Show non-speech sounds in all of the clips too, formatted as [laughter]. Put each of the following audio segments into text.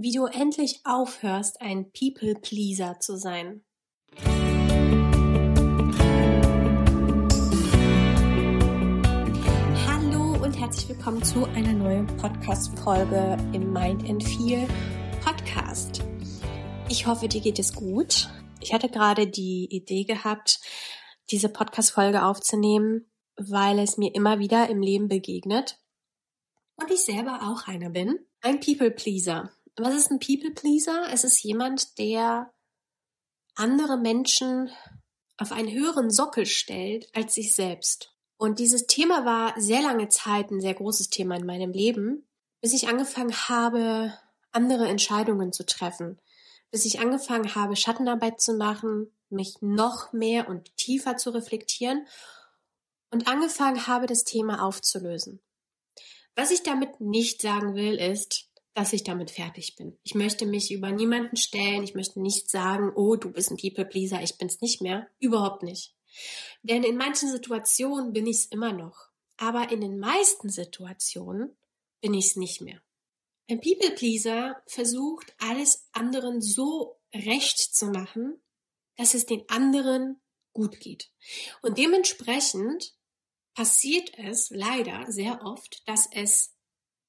wie du endlich aufhörst, ein People-Pleaser zu sein. Hallo und herzlich willkommen zu einer neuen Podcast-Folge im Mind and Feel Podcast. Ich hoffe, dir geht es gut. Ich hatte gerade die Idee gehabt, diese Podcast-Folge aufzunehmen, weil es mir immer wieder im Leben begegnet und ich selber auch einer bin. Ein People-Pleaser. Was ist ein People-Pleaser? Es ist jemand, der andere Menschen auf einen höheren Sockel stellt als sich selbst. Und dieses Thema war sehr lange Zeit ein sehr großes Thema in meinem Leben, bis ich angefangen habe, andere Entscheidungen zu treffen, bis ich angefangen habe, Schattenarbeit zu machen, mich noch mehr und tiefer zu reflektieren und angefangen habe, das Thema aufzulösen. Was ich damit nicht sagen will, ist, dass ich damit fertig bin. Ich möchte mich über niemanden stellen. Ich möchte nicht sagen, oh, du bist ein People Pleaser, ich bin's nicht mehr. Überhaupt nicht. Denn in manchen Situationen bin ich's immer noch. Aber in den meisten Situationen bin ich's nicht mehr. Ein People Pleaser versucht, alles anderen so recht zu machen, dass es den anderen gut geht. Und dementsprechend passiert es leider sehr oft, dass es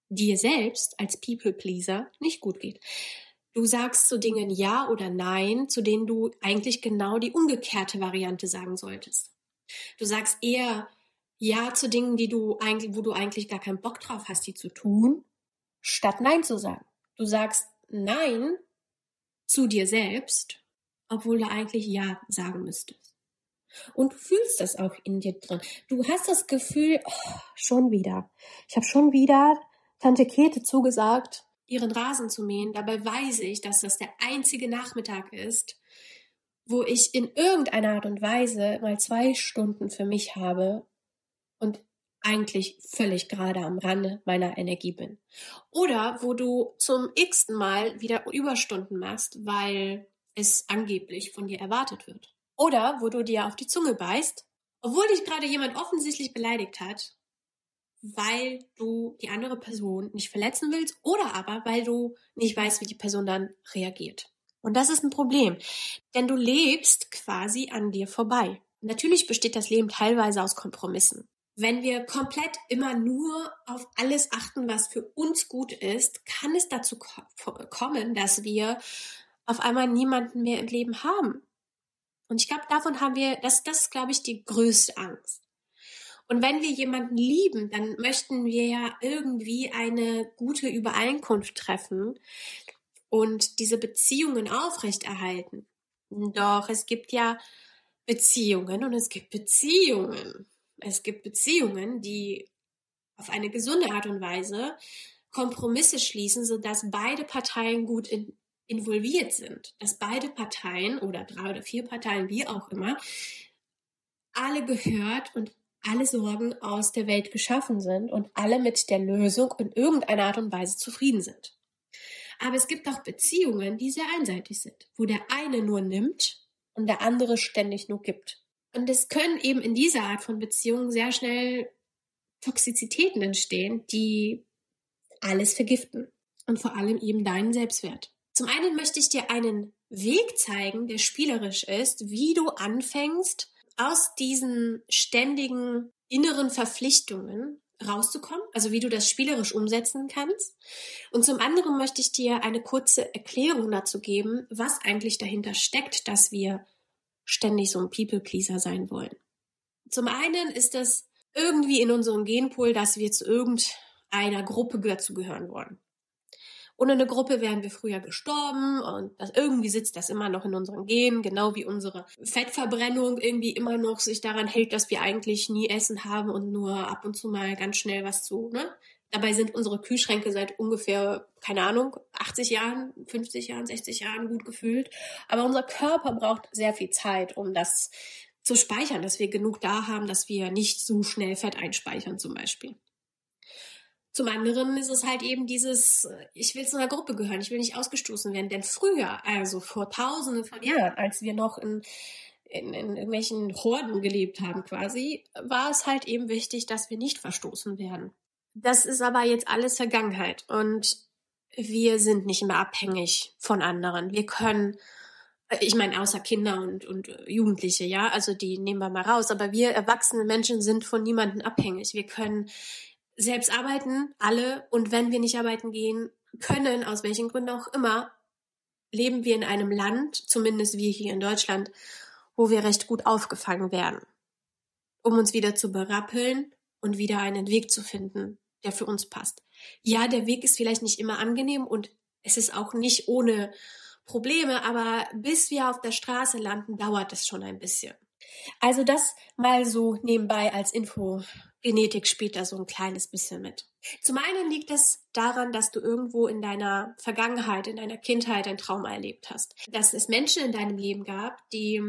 dir selbst als People Pleaser nicht gut geht. Du sagst zu Dingen Ja oder Nein, zu denen du eigentlich genau die umgekehrte Variante sagen solltest. Du sagst eher Ja zu Dingen, die du eigentlich, wo du eigentlich gar keinen Bock drauf hast, die zu tun, statt Nein zu sagen. Du sagst Nein zu dir selbst, obwohl du eigentlich Ja sagen müsstest. Und du fühlst das auch in dir drin. Du hast das Gefühl, oh, schon wieder. Ich habe schon wieder Tante Käthe zugesagt, ihren Rasen zu mähen. Dabei weiß ich, dass das der einzige Nachmittag ist, wo ich in irgendeiner Art und Weise mal zwei Stunden für mich habe und eigentlich völlig gerade am Rande meiner Energie bin. Oder wo du zum x-ten Mal wieder Überstunden machst, weil es angeblich von dir erwartet wird. Oder wo du dir auf die Zunge beißt, obwohl dich gerade jemand offensichtlich beleidigt hat weil du die andere Person nicht verletzen willst oder aber weil du nicht weißt, wie die Person dann reagiert. Und das ist ein Problem, denn du lebst quasi an dir vorbei. Natürlich besteht das Leben teilweise aus Kompromissen. Wenn wir komplett immer nur auf alles achten, was für uns gut ist, kann es dazu kommen, dass wir auf einmal niemanden mehr im Leben haben. Und ich glaube, davon haben wir, das, das ist, glaube ich, die größte Angst. Und wenn wir jemanden lieben, dann möchten wir ja irgendwie eine gute Übereinkunft treffen und diese Beziehungen aufrechterhalten. Doch es gibt ja Beziehungen und es gibt Beziehungen. Es gibt Beziehungen, die auf eine gesunde Art und Weise Kompromisse schließen, sodass beide Parteien gut in, involviert sind, dass beide Parteien oder drei oder vier Parteien, wie auch immer, alle gehört und alle Sorgen aus der Welt geschaffen sind und alle mit der Lösung in irgendeiner Art und Weise zufrieden sind. Aber es gibt auch Beziehungen, die sehr einseitig sind, wo der eine nur nimmt und der andere ständig nur gibt. Und es können eben in dieser Art von Beziehungen sehr schnell Toxizitäten entstehen, die alles vergiften und vor allem eben deinen Selbstwert. Zum einen möchte ich dir einen Weg zeigen, der spielerisch ist, wie du anfängst, aus diesen ständigen inneren Verpflichtungen rauszukommen, also wie du das spielerisch umsetzen kannst. Und zum anderen möchte ich dir eine kurze Erklärung dazu geben, was eigentlich dahinter steckt, dass wir ständig so ein People-Pleaser sein wollen. Zum einen ist das irgendwie in unserem Genpool, dass wir zu irgendeiner Gruppe dazugehören wollen. Ohne eine Gruppe wären wir früher gestorben und das, irgendwie sitzt das immer noch in unseren Genen, genau wie unsere Fettverbrennung irgendwie immer noch sich daran hält, dass wir eigentlich nie Essen haben und nur ab und zu mal ganz schnell was zu, ne? Dabei sind unsere Kühlschränke seit ungefähr, keine Ahnung, 80 Jahren, 50 Jahren, 60 Jahren gut gefüllt. Aber unser Körper braucht sehr viel Zeit, um das zu speichern, dass wir genug da haben, dass wir nicht so schnell Fett einspeichern zum Beispiel. Zum anderen ist es halt eben dieses, äh, ich will zu einer Gruppe gehören, ich will nicht ausgestoßen werden. Denn früher, also vor tausenden von Jahren, als wir noch in, in, in irgendwelchen Horden gelebt haben quasi, war es halt eben wichtig, dass wir nicht verstoßen werden. Das ist aber jetzt alles Vergangenheit. Und wir sind nicht mehr abhängig von anderen. Wir können, äh, ich meine, außer Kinder und, und äh, Jugendliche, ja, also die nehmen wir mal raus, aber wir erwachsene Menschen sind von niemandem abhängig. Wir können selbst arbeiten, alle, und wenn wir nicht arbeiten gehen können, aus welchen Gründen auch immer, leben wir in einem Land, zumindest wir hier in Deutschland, wo wir recht gut aufgefangen werden, um uns wieder zu berappeln und wieder einen Weg zu finden, der für uns passt. Ja, der Weg ist vielleicht nicht immer angenehm und es ist auch nicht ohne Probleme, aber bis wir auf der Straße landen, dauert es schon ein bisschen. Also das mal so nebenbei als Info. Genetik spielt da so ein kleines bisschen mit. Zum einen liegt es daran, dass du irgendwo in deiner Vergangenheit, in deiner Kindheit ein Trauma erlebt hast. Dass es Menschen in deinem Leben gab, die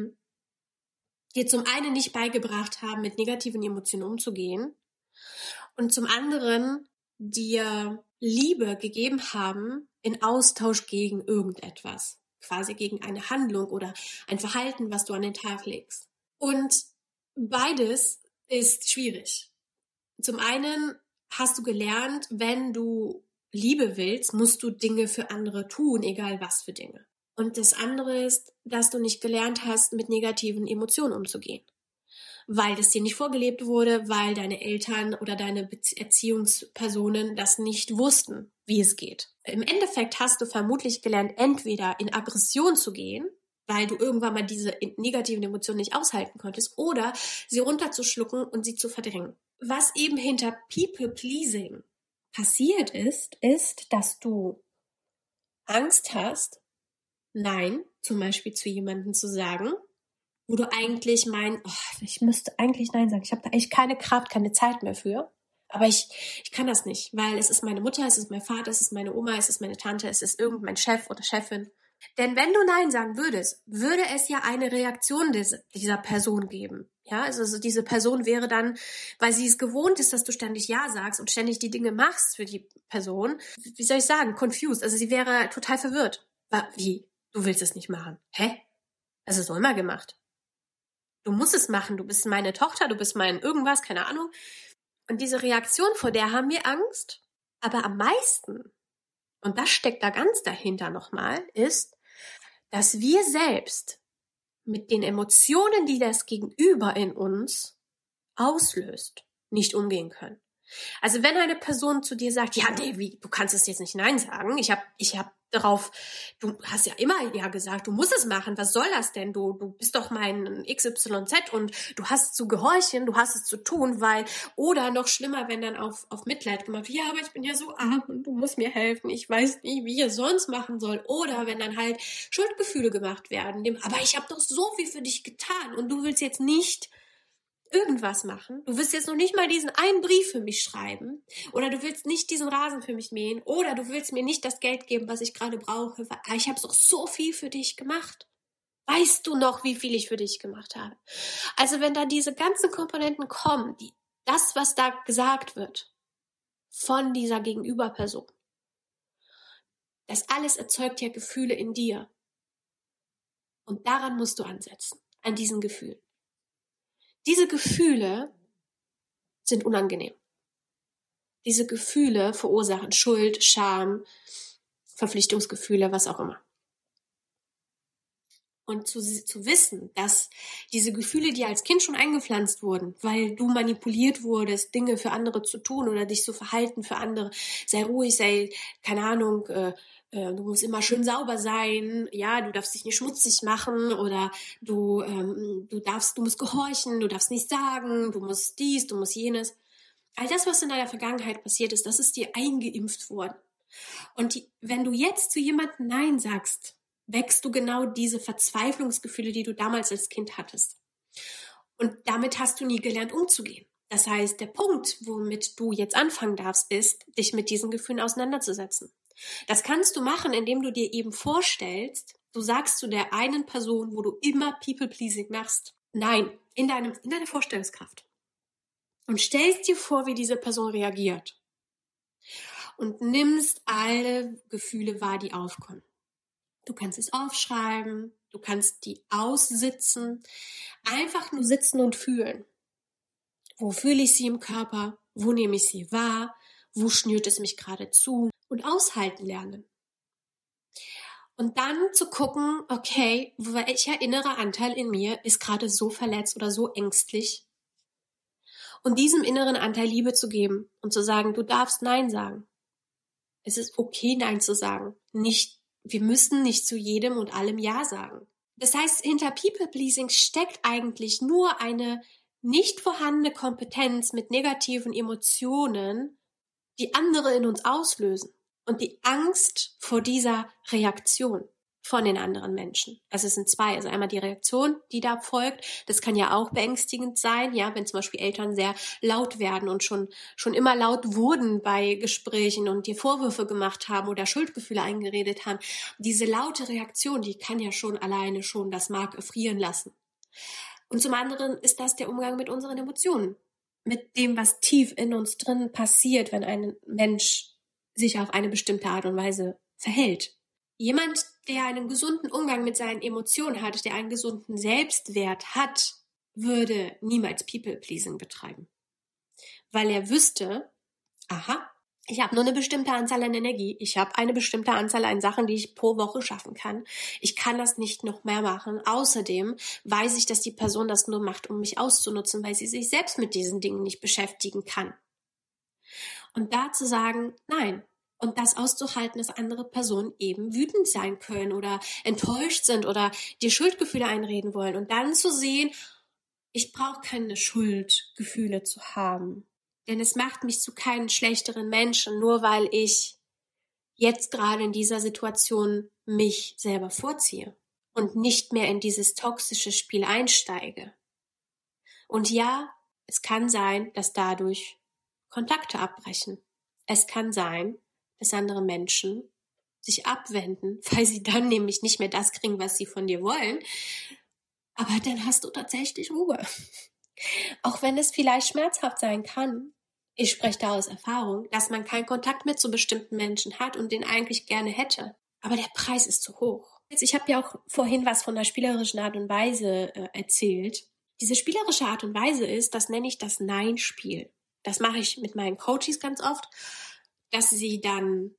dir zum einen nicht beigebracht haben, mit negativen Emotionen umzugehen und zum anderen dir Liebe gegeben haben in Austausch gegen irgendetwas, quasi gegen eine Handlung oder ein Verhalten, was du an den Tag legst. Und beides ist schwierig. Zum einen hast du gelernt, wenn du Liebe willst, musst du Dinge für andere tun, egal was für Dinge. Und das andere ist, dass du nicht gelernt hast, mit negativen Emotionen umzugehen. Weil das dir nicht vorgelebt wurde, weil deine Eltern oder deine Erziehungspersonen das nicht wussten, wie es geht. Im Endeffekt hast du vermutlich gelernt, entweder in Aggression zu gehen, weil du irgendwann mal diese negativen Emotionen nicht aushalten konntest, oder sie runterzuschlucken und sie zu verdrängen. Was eben hinter People Pleasing passiert ist, ist, dass du Angst hast, Nein, zum Beispiel zu jemandem zu sagen, wo du eigentlich meinst, oh, ich müsste eigentlich Nein sagen. Ich habe da echt keine Kraft, keine Zeit mehr für. Aber ich, ich kann das nicht, weil es ist meine Mutter, es ist mein Vater, es ist meine Oma, es ist meine Tante, es ist irgendein Chef oder Chefin. Denn wenn du Nein sagen würdest, würde es ja eine Reaktion des, dieser Person geben. Ja, also, also diese Person wäre dann, weil sie es gewohnt ist, dass du ständig Ja sagst und ständig die Dinge machst für die Person, wie soll ich sagen, confused. Also sie wäre total verwirrt. Wie? Du willst es nicht machen. Hä? Ist doch immer gemacht. Du musst es machen. Du bist meine Tochter, du bist mein irgendwas, keine Ahnung. Und diese Reaktion, vor der haben wir Angst. Aber am meisten, und das steckt da ganz dahinter nochmal, ist, dass wir selbst mit den Emotionen, die das Gegenüber in uns auslöst, nicht umgehen können. Also wenn eine Person zu dir sagt, ja, wie, du kannst es jetzt nicht Nein sagen, ich habe ich hab darauf, du hast ja immer ja gesagt, du musst es machen, was soll das denn? Du, du bist doch mein XYZ und du hast zu gehorchen, du hast es zu tun, weil, oder noch schlimmer, wenn dann auf, auf Mitleid gemacht wird, ja, aber ich bin ja so arm und du musst mir helfen, ich weiß nicht, wie ich es sonst machen soll. Oder wenn dann halt Schuldgefühle gemacht werden, dem, aber ich habe doch so viel für dich getan und du willst jetzt nicht irgendwas machen. Du willst jetzt noch nicht mal diesen einen Brief für mich schreiben. Oder du willst nicht diesen Rasen für mich mähen. Oder du willst mir nicht das Geld geben, was ich gerade brauche. Weil ah, ich habe doch so viel für dich gemacht. Weißt du noch, wie viel ich für dich gemacht habe? Also wenn da diese ganzen Komponenten kommen, die, das, was da gesagt wird von dieser Gegenüberperson, das alles erzeugt ja Gefühle in dir. Und daran musst du ansetzen, an diesen Gefühlen. Diese Gefühle sind unangenehm. Diese Gefühle verursachen Schuld, Scham, Verpflichtungsgefühle, was auch immer. Und zu, zu wissen, dass diese Gefühle dir als Kind schon eingepflanzt wurden, weil du manipuliert wurdest, Dinge für andere zu tun oder dich zu verhalten für andere, sei ruhig, sei, keine Ahnung, äh, äh, du musst immer schön sauber sein, ja, du darfst dich nicht schmutzig machen oder du, ähm, du darfst, du musst gehorchen, du darfst nichts sagen, du musst dies, du musst jenes. All das, was in deiner Vergangenheit passiert ist, das ist dir eingeimpft worden. Und die, wenn du jetzt zu jemandem Nein sagst, wächst du genau diese Verzweiflungsgefühle, die du damals als Kind hattest. Und damit hast du nie gelernt, umzugehen. Das heißt, der Punkt, womit du jetzt anfangen darfst, ist, dich mit diesen Gefühlen auseinanderzusetzen. Das kannst du machen, indem du dir eben vorstellst, du sagst zu der einen Person, wo du immer People-Pleasing machst, nein, in, deinem, in deiner Vorstellungskraft. Und stellst dir vor, wie diese Person reagiert. Und nimmst alle Gefühle wahr, die aufkommen. Du kannst es aufschreiben, du kannst die aussitzen, einfach nur sitzen und fühlen. Wo fühle ich sie im Körper? Wo nehme ich sie wahr? Wo schnürt es mich gerade zu? und aushalten lernen. Und dann zu gucken, okay, welcher innere Anteil in mir ist gerade so verletzt oder so ängstlich. Und diesem inneren Anteil Liebe zu geben und zu sagen, du darfst Nein sagen. Es ist okay, Nein zu sagen. Nicht, wir müssen nicht zu jedem und allem Ja sagen. Das heißt, hinter People Pleasing steckt eigentlich nur eine nicht vorhandene Kompetenz mit negativen Emotionen, die andere in uns auslösen und die Angst vor dieser Reaktion von den anderen Menschen. Also es sind zwei. Also einmal die Reaktion, die da folgt. Das kann ja auch beängstigend sein, ja, wenn zum Beispiel Eltern sehr laut werden und schon, schon immer laut wurden bei Gesprächen und dir Vorwürfe gemacht haben oder Schuldgefühle eingeredet haben. Diese laute Reaktion, die kann ja schon alleine schon das Mark erfrieren lassen. Und zum anderen ist das der Umgang mit unseren Emotionen. Mit dem, was tief in uns drin passiert, wenn ein Mensch sich auf eine bestimmte Art und Weise verhält. Jemand, der einen gesunden Umgang mit seinen Emotionen hat, der einen gesunden Selbstwert hat, würde niemals People-Pleasing betreiben. Weil er wüsste, aha, ich habe nur eine bestimmte Anzahl an Energie, ich habe eine bestimmte Anzahl an Sachen, die ich pro Woche schaffen kann. Ich kann das nicht noch mehr machen. Außerdem weiß ich, dass die Person das nur macht, um mich auszunutzen, weil sie sich selbst mit diesen Dingen nicht beschäftigen kann. Und da zu sagen, nein, und das auszuhalten, dass andere Personen eben wütend sein können oder enttäuscht sind oder dir Schuldgefühle einreden wollen und dann zu sehen, ich brauche keine Schuldgefühle zu haben, denn es macht mich zu keinem schlechteren Menschen, nur weil ich jetzt gerade in dieser Situation mich selber vorziehe und nicht mehr in dieses toxische Spiel einsteige. Und ja, es kann sein, dass dadurch Kontakte abbrechen. Es kann sein, dass andere Menschen sich abwenden, [laughs] weil sie dann nämlich nicht mehr das kriegen, was sie von dir wollen. Aber dann hast du tatsächlich Ruhe. [laughs] Auch wenn es vielleicht schmerzhaft sein kann. Ich spreche da aus Erfahrung, dass man keinen Kontakt mehr zu bestimmten Menschen hat und den eigentlich gerne hätte. Aber der Preis ist zu hoch. Ich habe ja auch vorhin was von der spielerischen Art und Weise äh, erzählt. Diese spielerische Art und Weise ist, das nenne ich das Nein-Spiel. Das mache ich mit meinen Coaches ganz oft dass sie dann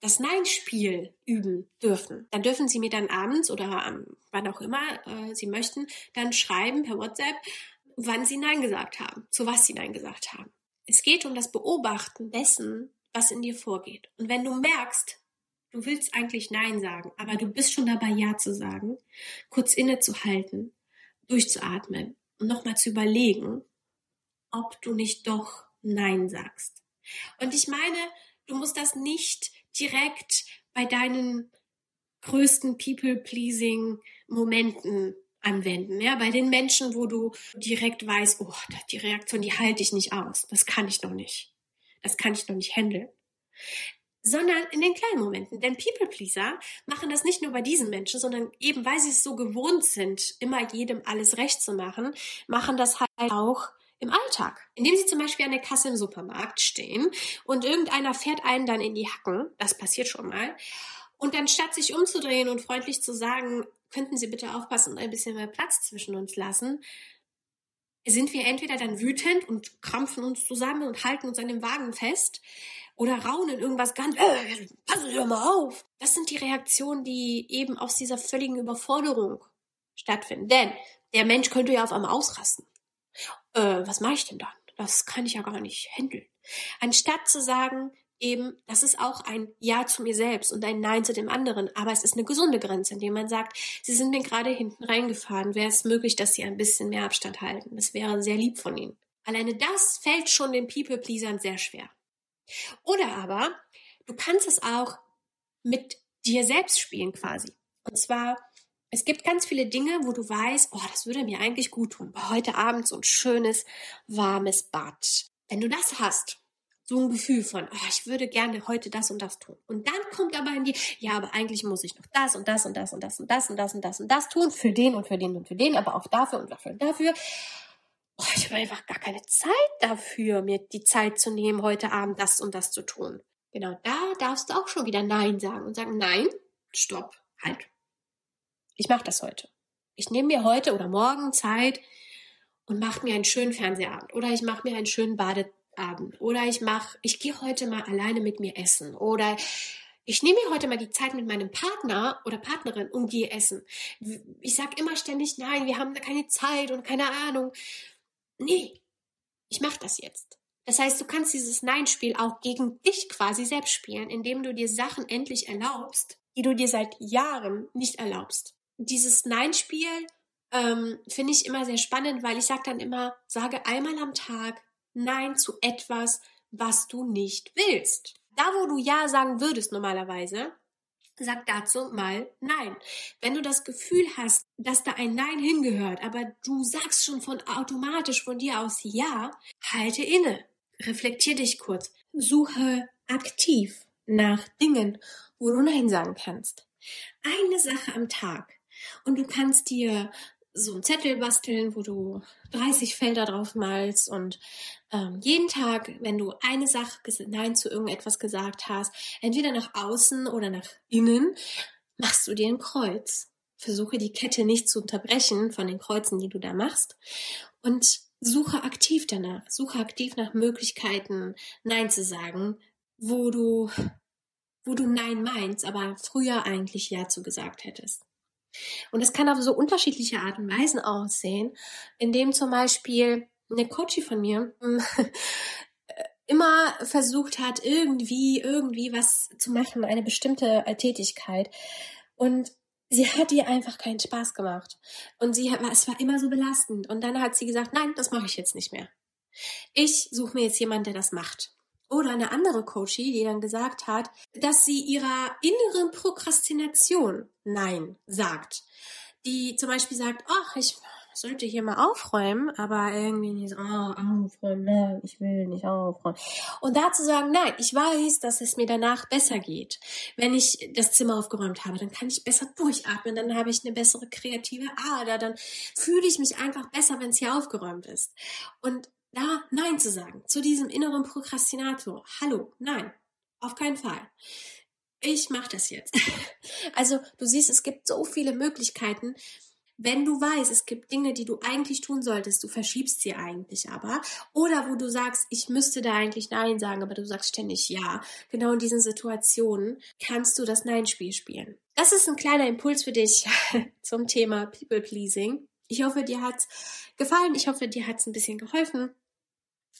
das Nein-Spiel üben dürfen. Dann dürfen sie mir dann abends oder ähm, wann auch immer äh, sie möchten, dann schreiben per WhatsApp, wann sie Nein gesagt haben, zu was sie Nein gesagt haben. Es geht um das Beobachten dessen, was in dir vorgeht. Und wenn du merkst, du willst eigentlich Nein sagen, aber du bist schon dabei, Ja zu sagen, kurz innezuhalten, durchzuatmen und nochmal zu überlegen, ob du nicht doch Nein sagst. Und ich meine, Du musst das nicht direkt bei deinen größten People-Pleasing-Momenten anwenden. Ja, bei den Menschen, wo du direkt weißt, oh, die Reaktion, die halte ich nicht aus. Das kann ich noch nicht. Das kann ich noch nicht handeln. Sondern in den kleinen Momenten. Denn People-Pleaser machen das nicht nur bei diesen Menschen, sondern eben weil sie es so gewohnt sind, immer jedem alles recht zu machen, machen das halt auch im Alltag, indem sie zum Beispiel an der Kasse im Supermarkt stehen und irgendeiner fährt einen dann in die Hacken, das passiert schon mal, und dann statt sich umzudrehen und freundlich zu sagen, könnten Sie bitte aufpassen und ein bisschen mehr Platz zwischen uns lassen, sind wir entweder dann wütend und krampfen uns zusammen und halten uns an dem Wagen fest oder raunen irgendwas ganz, äh, passen Sie doch mal auf. Das sind die Reaktionen, die eben aus dieser völligen Überforderung stattfinden. Denn der Mensch könnte ja auf einmal ausrasten äh, was mache ich denn dann? Das kann ich ja gar nicht handeln. Anstatt zu sagen, eben, das ist auch ein Ja zu mir selbst und ein Nein zu dem anderen, aber es ist eine gesunde Grenze, indem man sagt, Sie sind mir gerade hinten reingefahren, wäre es möglich, dass Sie ein bisschen mehr Abstand halten. Das wäre sehr lieb von Ihnen. Alleine das fällt schon den People-Pleasern sehr schwer. Oder aber, du kannst es auch mit dir selbst spielen quasi. Und zwar es gibt ganz viele Dinge, wo du weißt, oh, das würde mir eigentlich gut tun. Heute Abend so ein schönes, warmes Bad. Wenn du das hast, so ein Gefühl von, oh, ich würde gerne heute das und das tun. Und dann kommt aber in die, ja, aber eigentlich muss ich noch das und das und das und das und das und das und das und das tun für den und für den und für den, aber auch dafür und dafür und dafür. Oh, ich habe einfach gar keine Zeit dafür, mir die Zeit zu nehmen, heute Abend das und das zu tun. Genau, da darfst du auch schon wieder Nein sagen und sagen, nein, stopp, halt ich mache das heute. Ich nehme mir heute oder morgen Zeit und mache mir einen schönen Fernsehabend oder ich mache mir einen schönen Bade, Abend. Oder ich mache, ich gehe heute mal alleine mit mir essen. Oder ich nehme mir heute mal die Zeit mit meinem Partner oder Partnerin und gehe essen. Ich sage immer ständig, nein, wir haben da keine Zeit und keine Ahnung. Nee, ich mache das jetzt. Das heißt, du kannst dieses Nein-Spiel auch gegen dich quasi selbst spielen, indem du dir Sachen endlich erlaubst, die du dir seit Jahren nicht erlaubst. Dieses Nein-Spiel ähm, finde ich immer sehr spannend, weil ich sage dann immer, sage einmal am Tag Nein zu etwas, was du nicht willst. Da, wo du Ja sagen würdest normalerweise, sag dazu mal Nein. Wenn du das Gefühl hast, dass da ein Nein hingehört, aber du sagst schon von automatisch von dir aus Ja, halte inne. Reflektier dich kurz. Suche aktiv nach Dingen, wo du Nein sagen kannst. Eine Sache am Tag. Und du kannst dir so einen Zettel basteln, wo du 30 Felder drauf malst und ähm, jeden Tag, wenn du eine Sache Nein zu irgendetwas gesagt hast, entweder nach außen oder nach innen, machst du dir ein Kreuz. Versuche die Kette nicht zu unterbrechen von den Kreuzen, die du da machst und suche aktiv danach. Suche aktiv nach Möglichkeiten, Nein zu sagen, wo du, wo du Nein meinst, aber früher eigentlich Ja zu gesagt hättest. Und es kann auf so unterschiedliche Art und Weisen aussehen, indem zum Beispiel eine Coachie von mir [laughs] immer versucht hat, irgendwie, irgendwie was zu machen, eine bestimmte Tätigkeit. Und sie hat ihr einfach keinen Spaß gemacht. Und sie es war immer so belastend. Und dann hat sie gesagt, nein, das mache ich jetzt nicht mehr. Ich suche mir jetzt jemanden, der das macht. Oder eine andere Coachie, die dann gesagt hat, dass sie ihrer inneren Prokrastination Nein sagt. Die zum Beispiel sagt, ach, ich sollte hier mal aufräumen, aber irgendwie nicht so, oh, aufräumen, nein, ich will nicht aufräumen. Und dazu sagen, nein, ich weiß, dass es mir danach besser geht. Wenn ich das Zimmer aufgeräumt habe, dann kann ich besser durchatmen, dann habe ich eine bessere kreative Ader, dann fühle ich mich einfach besser, wenn es hier aufgeräumt ist. Und da Nein zu sagen, zu diesem inneren Prokrastinator. Hallo, nein, auf keinen Fall. Ich mache das jetzt. [laughs] Also du siehst, es gibt so viele Möglichkeiten. Wenn du weißt, es gibt Dinge, die du eigentlich tun solltest, du verschiebst sie eigentlich aber, oder wo du sagst, ich müsste da eigentlich Nein sagen, aber du sagst ständig Ja, genau in diesen Situationen kannst du das Nein-Spiel spielen. Das ist ein kleiner Impuls für dich [laughs] zum Thema People Pleasing. Ich hoffe, dir hat's gefallen. Ich hoffe, dir hat's ein bisschen geholfen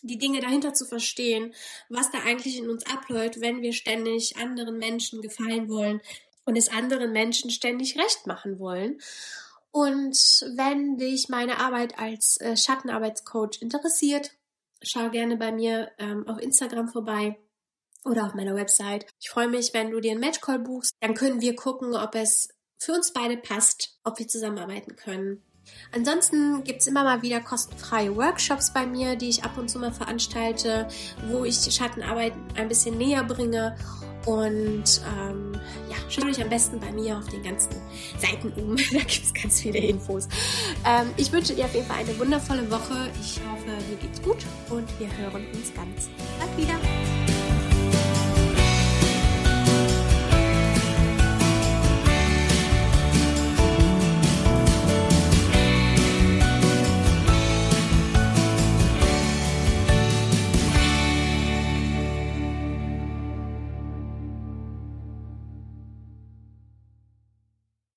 die Dinge dahinter zu verstehen, was da eigentlich in uns abläuft, wenn wir ständig anderen Menschen gefallen wollen und es anderen Menschen ständig recht machen wollen. Und wenn dich meine Arbeit als äh, Schattenarbeitscoach interessiert, schau gerne bei mir ähm, auf Instagram vorbei oder auf meiner Website. Ich freue mich, wenn du dir einen Matchcall buchst. Dann können wir gucken, ob es für uns beide passt, ob wir zusammenarbeiten können. Ansonsten gibt es immer mal wieder kostenfreie Workshops bei mir, die ich ab und zu mal veranstalte, wo ich Schattenarbeit ein bisschen näher bringe. Und ähm, ja, schaut euch am besten bei mir auf den ganzen Seiten um. [laughs] da gibt es ganz viele Infos. Ähm, ich wünsche dir auf jeden Fall eine wundervolle Woche. Ich hoffe, dir geht's gut und wir hören uns ganz bald wieder.